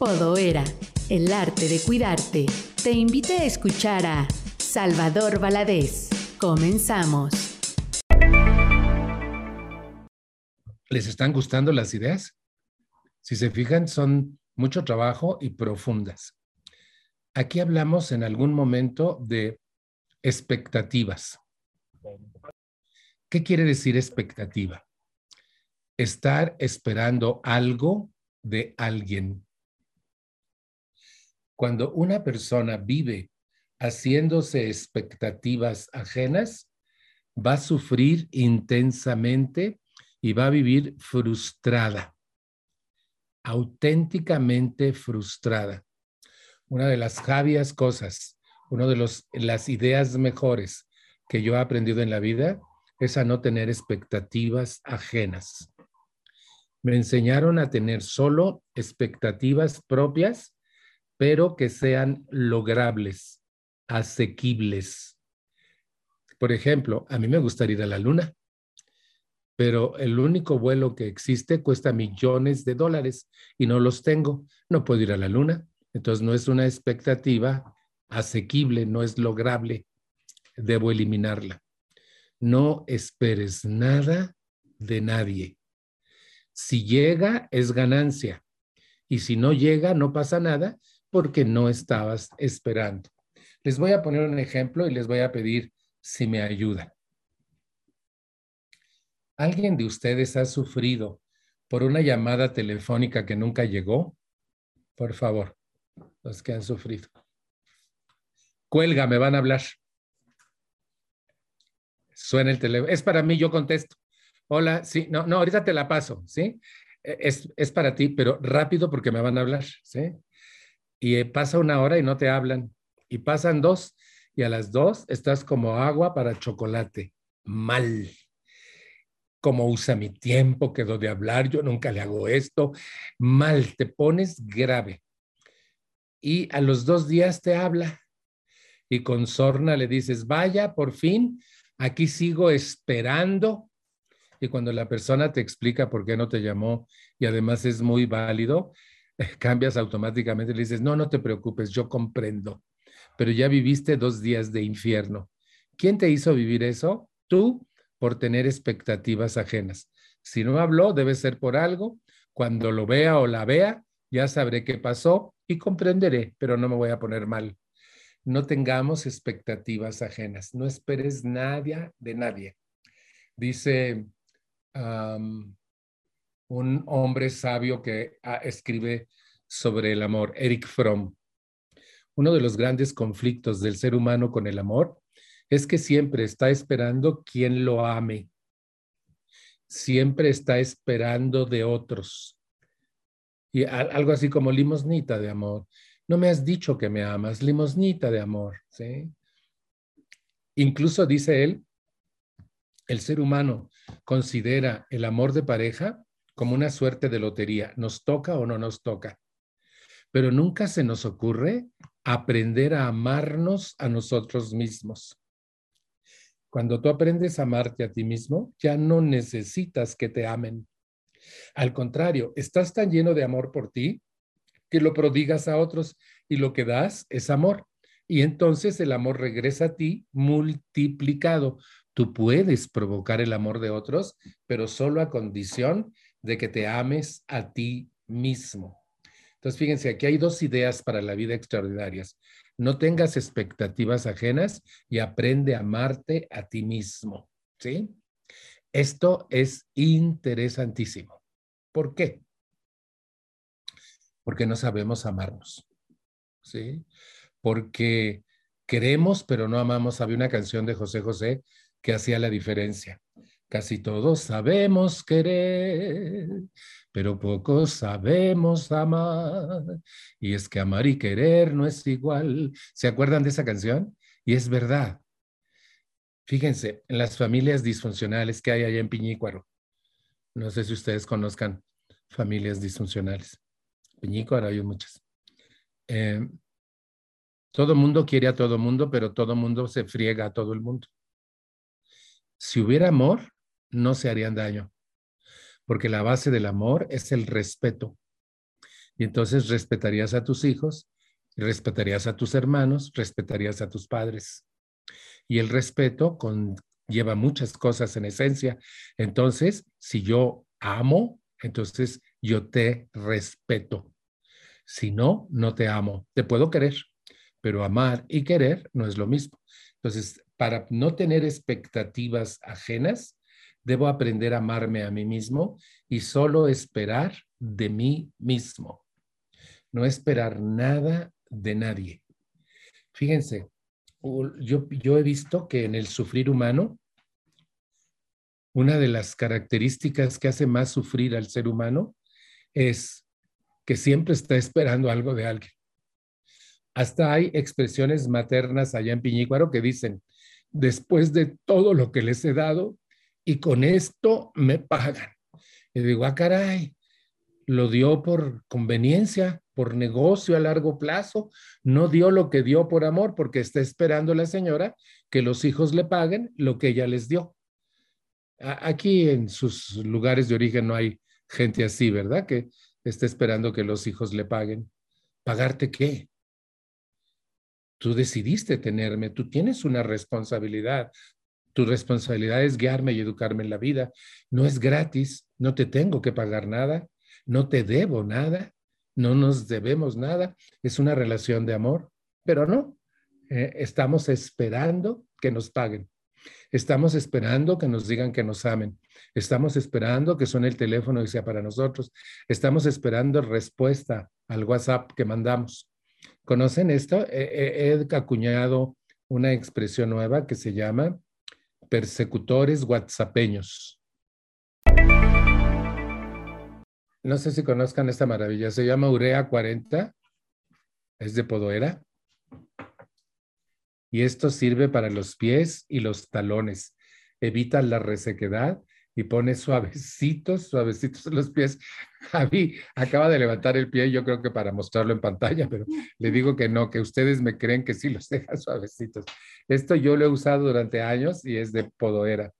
Podoera, el arte de cuidarte, te invita a escuchar a Salvador Valadez. Comenzamos. ¿Les están gustando las ideas? Si se fijan, son mucho trabajo y profundas. Aquí hablamos en algún momento de expectativas. ¿Qué quiere decir expectativa? Estar esperando algo de alguien. Cuando una persona vive haciéndose expectativas ajenas, va a sufrir intensamente y va a vivir frustrada, auténticamente frustrada. Una de las javias cosas, una de los, las ideas mejores que yo he aprendido en la vida es a no tener expectativas ajenas. Me enseñaron a tener solo expectativas propias, pero que sean logrables, asequibles. Por ejemplo, a mí me gustaría ir a la luna, pero el único vuelo que existe cuesta millones de dólares y no los tengo. No puedo ir a la luna. Entonces no es una expectativa asequible, no es lograble. Debo eliminarla. No esperes nada de nadie. Si llega, es ganancia. Y si no llega, no pasa nada porque no estabas esperando. Les voy a poner un ejemplo y les voy a pedir si me ayudan. ¿Alguien de ustedes ha sufrido por una llamada telefónica que nunca llegó? Por favor, los que han sufrido. Cuelga, me van a hablar. Suena el teléfono. Es para mí, yo contesto. Hola, sí, no, no, ahorita te la paso, ¿sí? E, es, es para ti, pero rápido porque me van a hablar, ¿sí? Y eh, pasa una hora y no te hablan. Y pasan dos y a las dos estás como agua para chocolate. Mal. Como usa mi tiempo, quedó de hablar, yo nunca le hago esto. Mal, te pones grave. Y a los dos días te habla. Y con sorna le dices, vaya, por fin, aquí sigo esperando. Y cuando la persona te explica por qué no te llamó y además es muy válido, cambias automáticamente le dices, no, no te preocupes, yo comprendo, pero ya viviste dos días de infierno. ¿Quién te hizo vivir eso? Tú, por tener expectativas ajenas. Si no habló, debe ser por algo. Cuando lo vea o la vea, ya sabré qué pasó y comprenderé, pero no me voy a poner mal no tengamos expectativas ajenas, no esperes nada de nadie. Dice un hombre sabio que ah, escribe sobre el amor, Eric Fromm. Uno de los grandes conflictos del ser humano con el amor es que siempre está esperando quien lo ame. Siempre está esperando de otros. Y algo así como limosnita de amor no me has dicho que me amas, limosnita de amor, ¿sí? Incluso dice él, el ser humano considera el amor de pareja como una suerte de lotería, nos toca o no nos toca. Pero nunca se nos ocurre aprender a amarnos a nosotros mismos. Cuando tú aprendes a amarte a ti mismo, ya no necesitas que te amen. Al contrario, estás tan lleno de amor por ti que lo prodigas a otros y lo que das es amor. Y entonces el amor regresa a ti multiplicado. Tú puedes provocar el amor de otros, pero solo a condición de que te ames a ti mismo. Entonces, fíjense, aquí hay dos ideas para la vida extraordinarias. No tengas expectativas ajenas y aprende a amarte a ti mismo. ¿Sí? Esto es interesantísimo. ¿Por qué? porque no sabemos amarnos. ¿Sí? Porque queremos, pero no amamos. Había una canción de José José que hacía la diferencia. Casi todos sabemos querer, pero pocos sabemos amar. Y es que amar y querer no es igual. ¿Se acuerdan de esa canción? Y es verdad. Fíjense, en las familias disfuncionales que hay allá en Piñícuaro. No sé si ustedes conozcan familias disfuncionales. Ahora hay muchas. Eh, todo mundo quiere a todo mundo, pero todo mundo se friega a todo el mundo. Si hubiera amor, no se harían daño, porque la base del amor es el respeto. Y entonces respetarías a tus hijos, respetarías a tus hermanos, respetarías a tus padres. Y el respeto lleva muchas cosas en esencia. Entonces, si yo amo, entonces yo te respeto. Si no, no te amo. Te puedo querer, pero amar y querer no es lo mismo. Entonces, para no tener expectativas ajenas, debo aprender a amarme a mí mismo y solo esperar de mí mismo. No esperar nada de nadie. Fíjense, yo, he visto que en el sufrir humano, una de las características que hace más sufrir al ser humano es que siempre está esperando algo de alguien. Hasta hay expresiones maternas allá en Piñícuaro que dicen, después de todo lo que les he dado, y con esto me pagan. Y digo, ah, caray, lo dio por conveniencia, por negocio a largo plazo, no dio lo que dio por amor, porque está esperando la señora que los hijos le paguen lo que ella les dio. Aquí en sus lugares de origen no hay gente así, ¿verdad? Que está esperando que los hijos le paguen. ¿Pagarte qué? Tú decidiste tenerme, tú tienes una responsabilidad. Tu responsabilidad es guiarme y educarme en la vida. No es gratis, no te tengo que pagar nada, no te debo nada, no nos debemos nada. Es una relación de amor, pero no, eh, estamos esperando que nos paguen. Estamos esperando que nos digan que nos amen. Estamos esperando que suene el teléfono y sea para nosotros. Estamos esperando respuesta al WhatsApp que mandamos. ¿Conocen esto? He, he acuñado una expresión nueva que se llama persecutores whatsappeños. No sé si conozcan esta maravilla, se llama Urea 40, es de Podoera. Y esto sirve para los pies y los talones. Evita la resequedad y pone suavecitos, suavecitos los pies. Javi acaba de levantar el pie, yo creo que para mostrarlo en pantalla, pero le digo que no, que ustedes me creen que sí los deja suavecitos. Esto yo lo he usado durante años y es de podoera.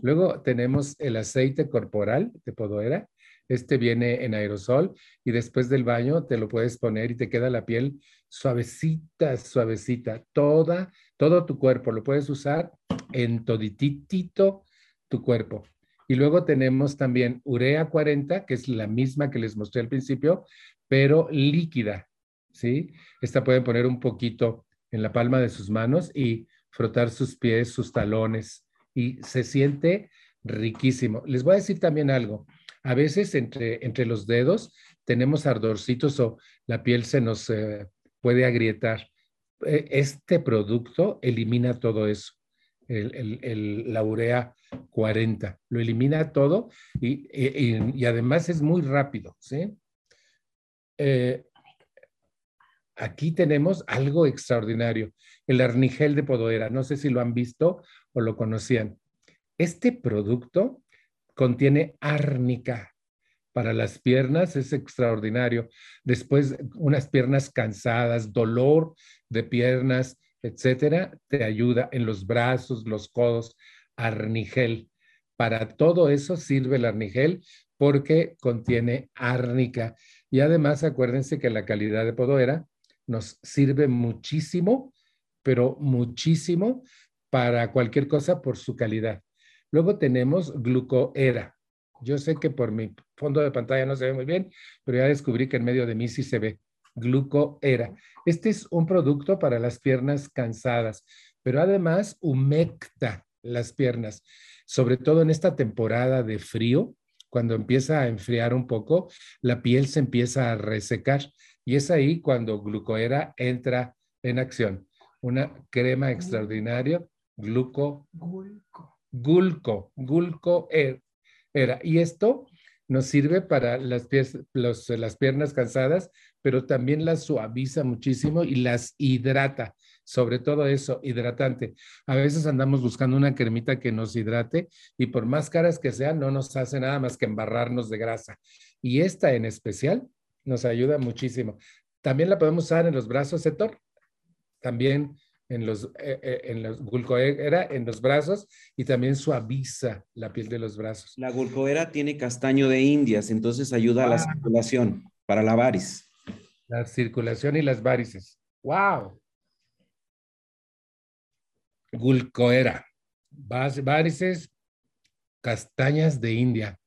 Luego tenemos el aceite corporal de podoera. Este viene en aerosol y después del baño te lo puedes poner y te queda la piel suavecita, suavecita. Toda, todo tu cuerpo lo puedes usar en toditito tu cuerpo. Y luego tenemos también urea 40, que es la misma que les mostré al principio, pero líquida, ¿sí? Esta pueden poner un poquito en la palma de sus manos y frotar sus pies, sus talones, y se siente riquísimo. Les voy a decir también algo. A veces entre, entre los dedos tenemos ardorcitos o la piel se nos eh, puede agrietar. E, este producto elimina todo eso el, la urea 40. Lo elimina todo y, y, además es muy rápido. ¿sí? Eh, aquí tenemos algo extraordinario, el arnigel de podoera. No sé si lo han visto o lo conocían. Este producto contiene árnica para las piernas, es extraordinario. Después, unas piernas cansadas, dolor de piernas, etcétera, te ayuda en los brazos, los codos, arnigel. Para todo eso sirve el arnigel porque contiene árnica. Y además, acuérdense que la calidad de podoera nos sirve muchísimo, pero muchísimo para cualquier cosa por su calidad. Luego tenemos glucoera. Yo sé que por mi fondo de pantalla no se ve muy bien, pero ya descubrí que en medio de mí sí se ve glucoera. Este es un producto para las piernas cansadas, pero además humecta las piernas, sobre todo en esta temporada de frío, cuando empieza a enfriar un poco, la piel se empieza a resecar y es ahí cuando glucoera entra en acción. Una crema extraordinaria, gluco, gulco, gulco, gulco era. Y esto nos sirve para las, pies, las piernas cansadas, pero también las suaviza muchísimo y las hidrata, sobre todo eso, hidratante. A veces andamos buscando una cremita que nos hidrate y por más caras que sean, no nos hace nada más que embarrarnos de grasa. Y esta en especial nos ayuda muchísimo. También la podemos usar en los brazos, Thor, también en los, eh, eh, en los gulcoera, en los brazos y también suaviza la piel de los brazos. La gulcoera tiene castaño de indias, entonces ayuda a la ah. circulación para la varis. La circulación y las varices. ¡Wow! Gulcoera. Varices, castañas de India.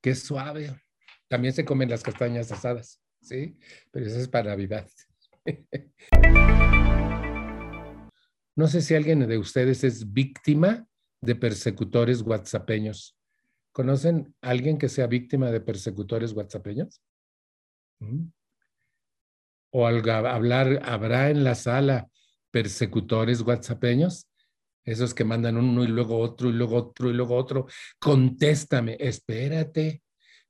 Qué suave. También se comen las castañas asadas, ¿sí? Pero eso es para Navidad. No sé si alguien de ustedes es víctima de persecutores whatsappeños. ¿Conocen a alguien que sea víctima de persecutores whatsappeños? ¿Mm? O al hablar, ¿habrá en la sala persecutores whatsappeños? Esos que mandan uno y luego otro y luego otro y luego otro. Contéstame, espérate.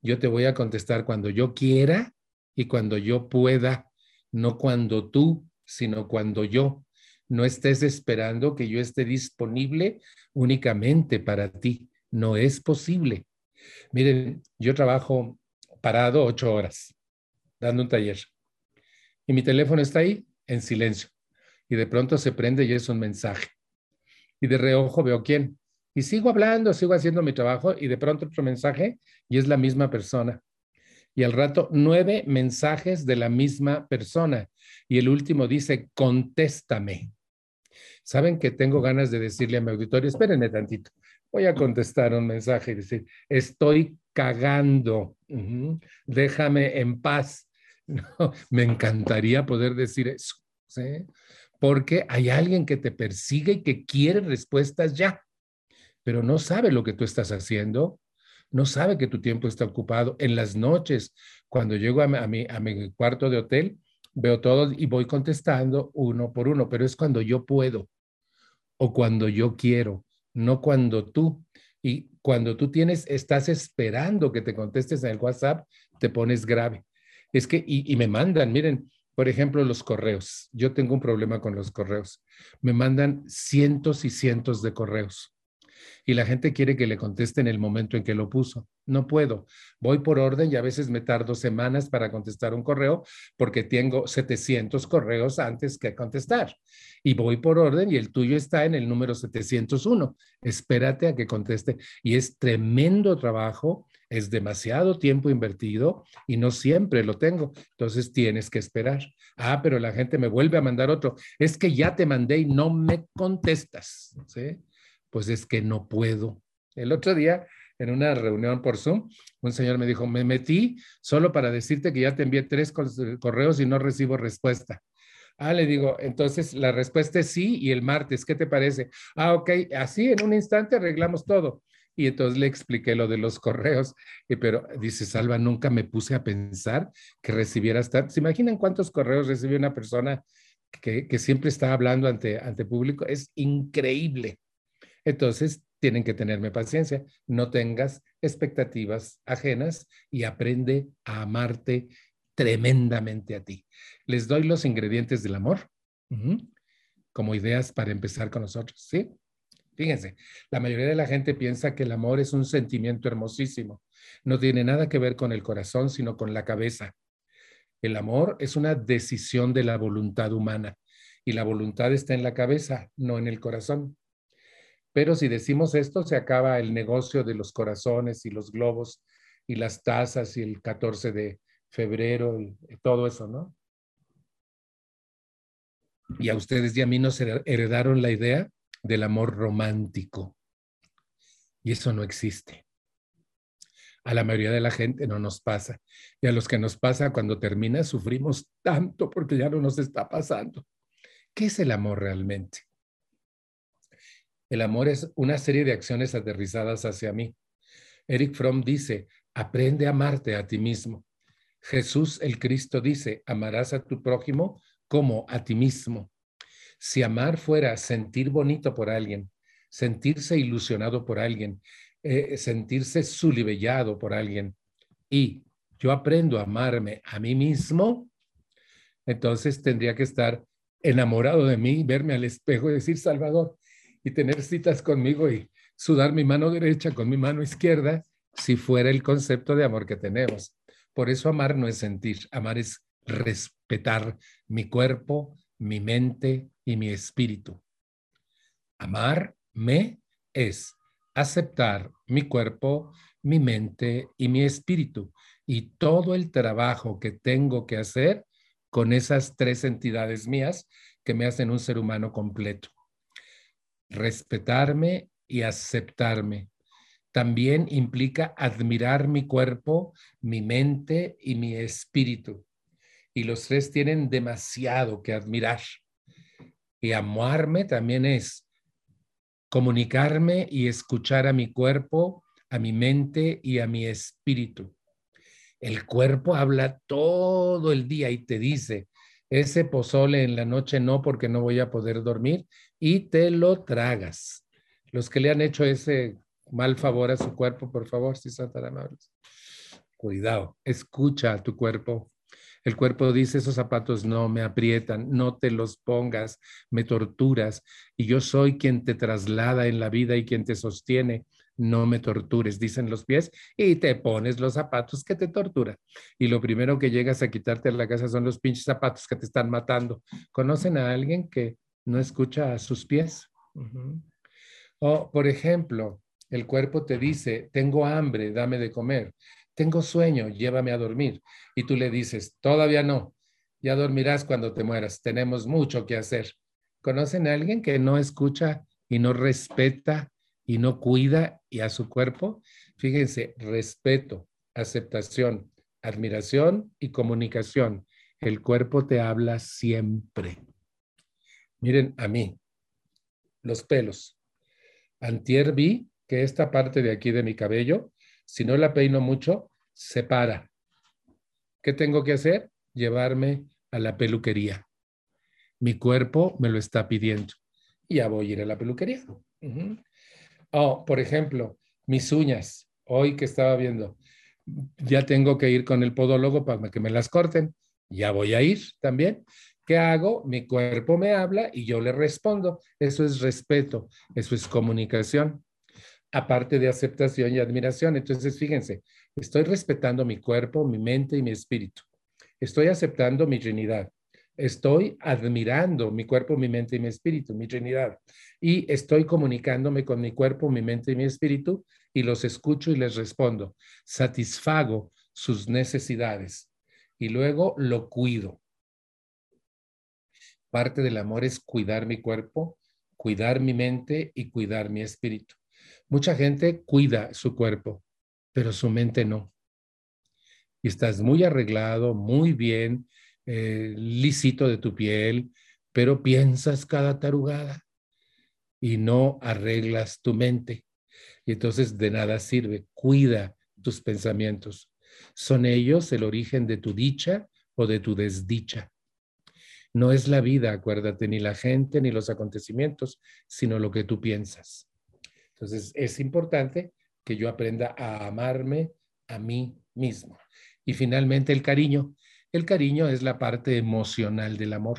Yo te voy a contestar cuando yo quiera y cuando yo pueda, no cuando tú, sino cuando yo. No estés esperando que yo esté disponible únicamente para ti. No es posible. Miren, yo trabajo parado ocho horas, dando un taller. Y mi teléfono está ahí en silencio. Y de pronto se prende y es un mensaje. Y de reojo veo quién. Y sigo hablando, sigo haciendo mi trabajo y de pronto otro mensaje y es la misma persona. Y al rato nueve mensajes de la misma persona. Y el último dice, contéstame. Saben que tengo ganas de decirle a mi auditorio, espérenme tantito, voy a contestar un mensaje y decir, estoy cagando, déjame en paz. me encantaría poder decir eso, ¿sí? Porque hay alguien que te persigue y que quiere respuestas ya, pero no sabe lo que tú estás haciendo, no sabe que tu tiempo está ocupado. En las noches, cuando llego a mi, cuarto de hotel, veo todo y voy contestando uno por uno, pero es cuando yo puedo o cuando yo quiero, no cuando tú. Y cuando tú tienes, estás esperando que te contestes en el WhatsApp, te pones grave. Es que, y me mandan, miren, por ejemplo, los correos. Yo tengo un problema con los correos. Me mandan cientos y cientos de correos y la gente quiere que le conteste en el momento en que lo puso. No puedo. Voy por orden y a veces me tardo semanas para contestar un correo porque tengo 700 correos antes que contestar. Y voy por orden y el tuyo está en el número 701. Espérate a que conteste. Y es tremendo trabajo, es demasiado tiempo invertido y no siempre lo tengo. Entonces tienes que esperar. Ah, pero la gente me vuelve a mandar otro. Es que ya te mandé y no me contestas. ¿sí? pues es que no puedo. El otro día, en una reunión por Zoom, un señor me dijo, me metí solo para decirte que ya te envié tres correos y no recibo respuesta. Ah, le digo, entonces la respuesta es sí y el martes, ¿qué te parece? Ah, ok, así en un instante arreglamos todo. Y entonces le expliqué lo de los correos, y, pero dice, Salva, nunca me puse a pensar que recibieras tantos. ¿Se imaginan cuántos correos recibe una persona que, que siempre está hablando ante, ante público? Es increíble. Entonces, tienen que tenerme paciencia. No tengas expectativas ajenas y aprende a amarte tremendamente a ti. Les doy los ingredientes del amor como ideas para empezar con nosotros, ¿sí? Fíjense, la mayoría de la gente piensa que el amor es un sentimiento hermosísimo. No tiene nada que ver con el corazón, sino con la cabeza. El amor es una decisión de la voluntad humana y la voluntad está en la cabeza, no en el corazón. Pero si decimos esto, se acaba el negocio de los corazones y los globos y las tazas y el 14 de febrero y todo eso, ¿no? Y a ustedes y a mí nos heredaron la idea del amor romántico. Y eso no existe. A la mayoría de la gente no nos pasa. Y a los que nos pasa cuando termina, sufrimos tanto porque ya no nos está pasando. ¿Qué es el amor realmente? El amor es una serie de acciones aterrizadas hacia mí. Eric Fromm dice, aprende a amarte a ti mismo. Jesús el Cristo dice, amarás a tu prójimo como a ti mismo. Si amar fuera sentir bonito por alguien, sentirse ilusionado por alguien, eh, sentirse sulibellado por alguien, y yo aprendo a amarme a mí mismo, entonces tendría que estar enamorado de mí, verme al espejo y decir, Salvador, y tener citas conmigo y sudar mi mano derecha con mi mano izquierda, si fuera el concepto de amor que tenemos. Por eso amar no es sentir, amar es respetar mi cuerpo, mi mente y mi espíritu. Amarme es aceptar mi cuerpo, mi mente y mi espíritu y todo el trabajo que tengo que hacer con esas tres entidades mías que me hacen un ser humano completo. Respetarme y aceptarme. También implica admirar mi cuerpo, mi mente y mi espíritu. Y los tres tienen demasiado que admirar. Y amarme también es comunicarme y escuchar a mi cuerpo, a mi mente y a mi espíritu. El cuerpo habla todo el día y te dice, ese pozole en la noche no porque no voy a poder dormir y te lo tragas. Los que le han hecho ese mal favor a su cuerpo, por favor, si son tan amables. Cuidado, escucha a tu cuerpo. El cuerpo dice, esos zapatos no me aprietan, no te los pongas, me torturas y yo soy quien te traslada en la vida y quien te sostiene. No me tortures, dicen los pies, y te pones los zapatos que te torturan. Y lo primero que llegas a quitarte a la casa son los pinches zapatos que te están matando. ¿Conocen a alguien que no escucha a sus pies? O, por ejemplo, el cuerpo te dice, tengo hambre, dame de comer tengo sueño, llévame a dormir. Y tú le dices, todavía no, ya dormirás cuando te mueras, tenemos mucho que hacer. ¿Conocen a alguien que no escucha y no respeta y no cuida y a su cuerpo? Fíjense, respeto, aceptación, admiración y comunicación. El cuerpo te habla siempre. Miren a mí, los pelos. Antier vi que esta parte de aquí de mi cabello si no la peino mucho, se para. ¿Qué tengo que hacer? Llevarme a la peluquería. Mi cuerpo me lo está pidiendo. Ya voy a ir a la peluquería. Oh, por ejemplo, mis uñas. Hoy que estaba viendo, ya tengo que ir con el podólogo para que me las corten. Ya voy a ir también. ¿Qué hago? Mi cuerpo me habla y yo le respondo. Eso es respeto, eso es comunicación aparte de aceptación y admiración. Entonces, fíjense, estoy respetando mi cuerpo, mi mente y mi espíritu. Estoy aceptando mi Trinidad. Estoy admirando mi cuerpo, mi mente y mi espíritu, mi Trinidad. Y estoy comunicándome con mi cuerpo, mi mente y mi espíritu y los escucho y les respondo. Satisfago sus necesidades y luego lo cuido. Parte del amor es cuidar mi cuerpo, cuidar mi mente y cuidar mi espíritu. Mucha gente cuida su cuerpo, pero su mente no. Y estás muy arreglado, muy bien, eh, lisito de tu piel, pero piensas cada tarugada y no arreglas tu mente. Y entonces de nada sirve. Cuida tus pensamientos. Son ellos el origen de tu dicha o de tu desdicha. No es la vida, acuérdate, ni la gente ni los acontecimientos, sino lo que tú piensas. Entonces, es importante que yo aprenda a amarme a mí mismo. Y finalmente, el cariño. El cariño es la parte emocional del amor,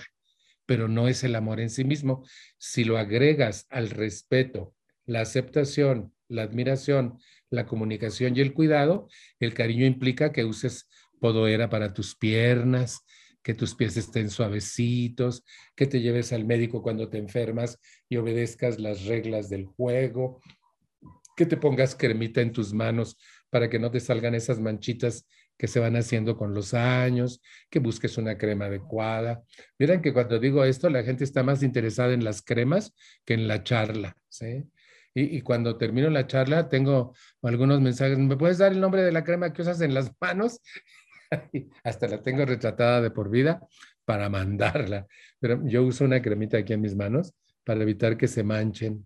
pero no es el amor en sí mismo. Si lo agregas al respeto, la aceptación, la admiración, la comunicación y el cuidado, el cariño implica que uses podoera para tus piernas, que tus pies estén suavecitos, que te lleves al médico cuando te enfermas y obedezcas las reglas del juego, que te pongas cremita en tus manos para que no te salgan esas manchitas que se van haciendo con los años, que busques una crema adecuada. Miren que cuando digo esto, la gente está más interesada en las cremas que en la charla, ¿sí? Y, cuando termino la charla, tengo algunos mensajes. ¿Me puedes dar el nombre de la crema que usas en las manos? hasta la tengo retratada de por vida para mandarla. Pero yo uso una cremita aquí en mis manos para evitar que se manchen.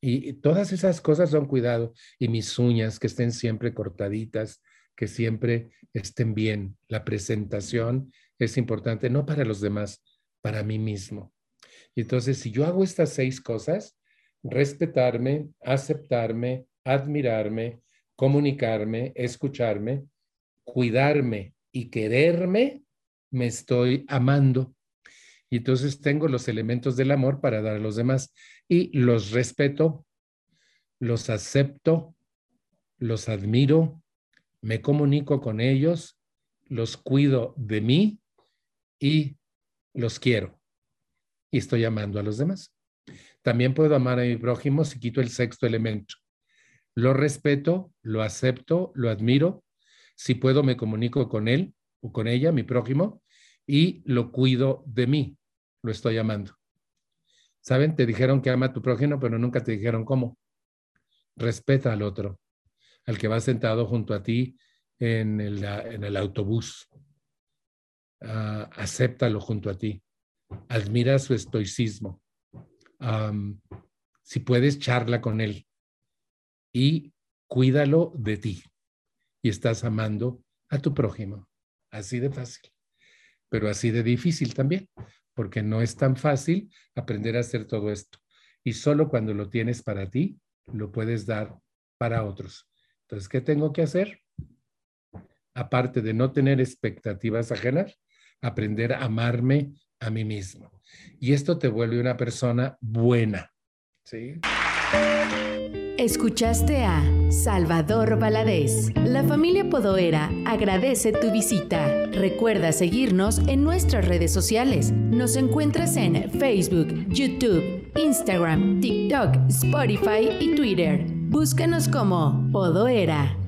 Y todas esas cosas son cuidado. Y mis uñas que estén siempre cortaditas, que siempre estén bien. La presentación es importante, no para los demás, para mí mismo. Y entonces, si yo hago estas seis cosas, respetarme, aceptarme, admirarme, comunicarme, escucharme, cuidarme y quererme, me estoy amando. Y entonces tengo los elementos del amor para dar a los demás y los respeto, los acepto, los admiro, me comunico con ellos, los cuido de mí y los quiero. Y estoy amando a los demás. También puedo amar a mi prójimo si quito el sexto elemento. Lo respeto, lo acepto, lo admiro si puedo, me comunico con él o con ella, mi prójimo, y lo cuido de mí, lo estoy amando. ¿Saben? Te dijeron que ama a tu prójimo, pero nunca te dijeron cómo. Respeta al otro, al que va sentado junto a ti en el, autobús. Uh, acéptalo junto a ti. Admira su estoicismo. Si puedes, charla con él y cuídalo de ti. Y estás amando a tu prójimo. Así de fácil, pero así de difícil también, porque no es tan fácil aprender a hacer todo esto. Y solo cuando lo tienes para ti, lo puedes dar para otros. Entonces, ¿qué tengo que hacer? Aparte de no tener expectativas ajenas, aprender a amarme a mí mismo. Y esto te vuelve una persona buena. ¿Sí? Escuchaste a Salvador Valadez. La familia Podoera agradece tu visita. Recuerda seguirnos en nuestras redes sociales. Nos encuentras en Facebook, YouTube, Instagram, TikTok, Spotify y Twitter. Búscanos como Podoera.